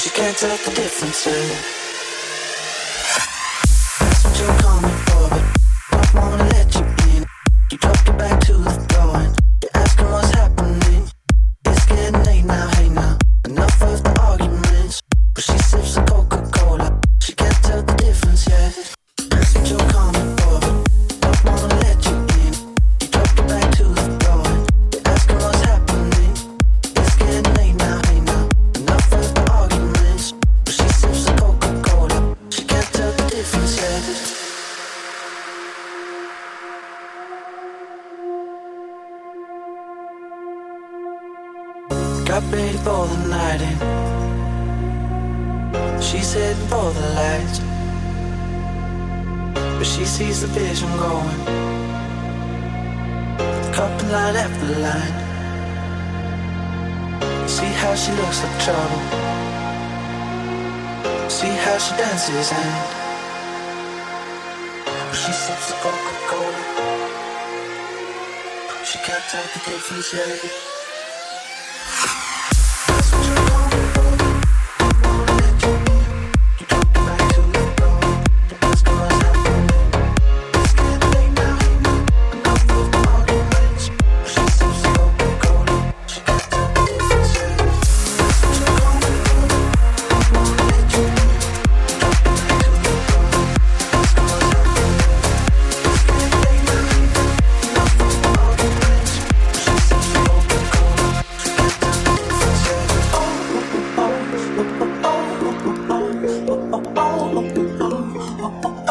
But she can't tell the difference. official.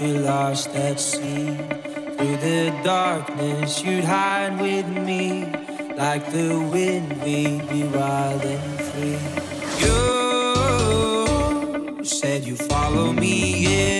feel lost at sea. Through the darkness, you'd hide with me. Like the wind, we'd be wild and free. You said you follow me, in.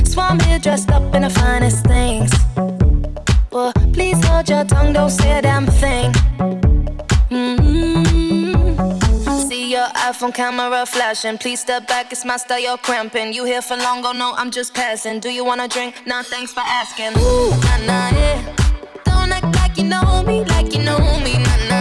Flashing. Please hold your tongue don't say a damn thing. Mm-hmm. See your iPhone camera flashing. please step back, it's my style, you're cramping. You here for long, oh no, I'm just passing. Do you wanna drink? Nah, thanks for asking. Ooh, nah, nah, yeah. Don't act like you know me, like you know me, nah, nah,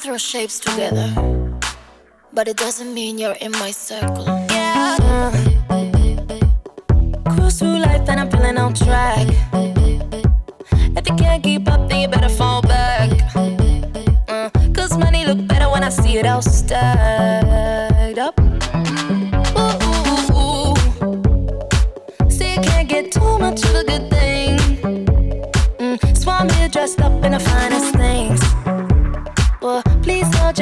throw shapes together, but it doesn't mean you're in my circle. Yeah. Cruise through life and I'm feeling on track. If you can't keep up, then you better fall back. Uh, Cause money look better when I see it all stacked up. Ooh. See, you can't get too much of a good thing. Mm, so I'm here dressed up in finest things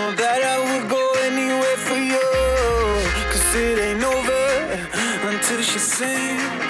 know that I would go anywhere for you. Cause it ain't over until she sings.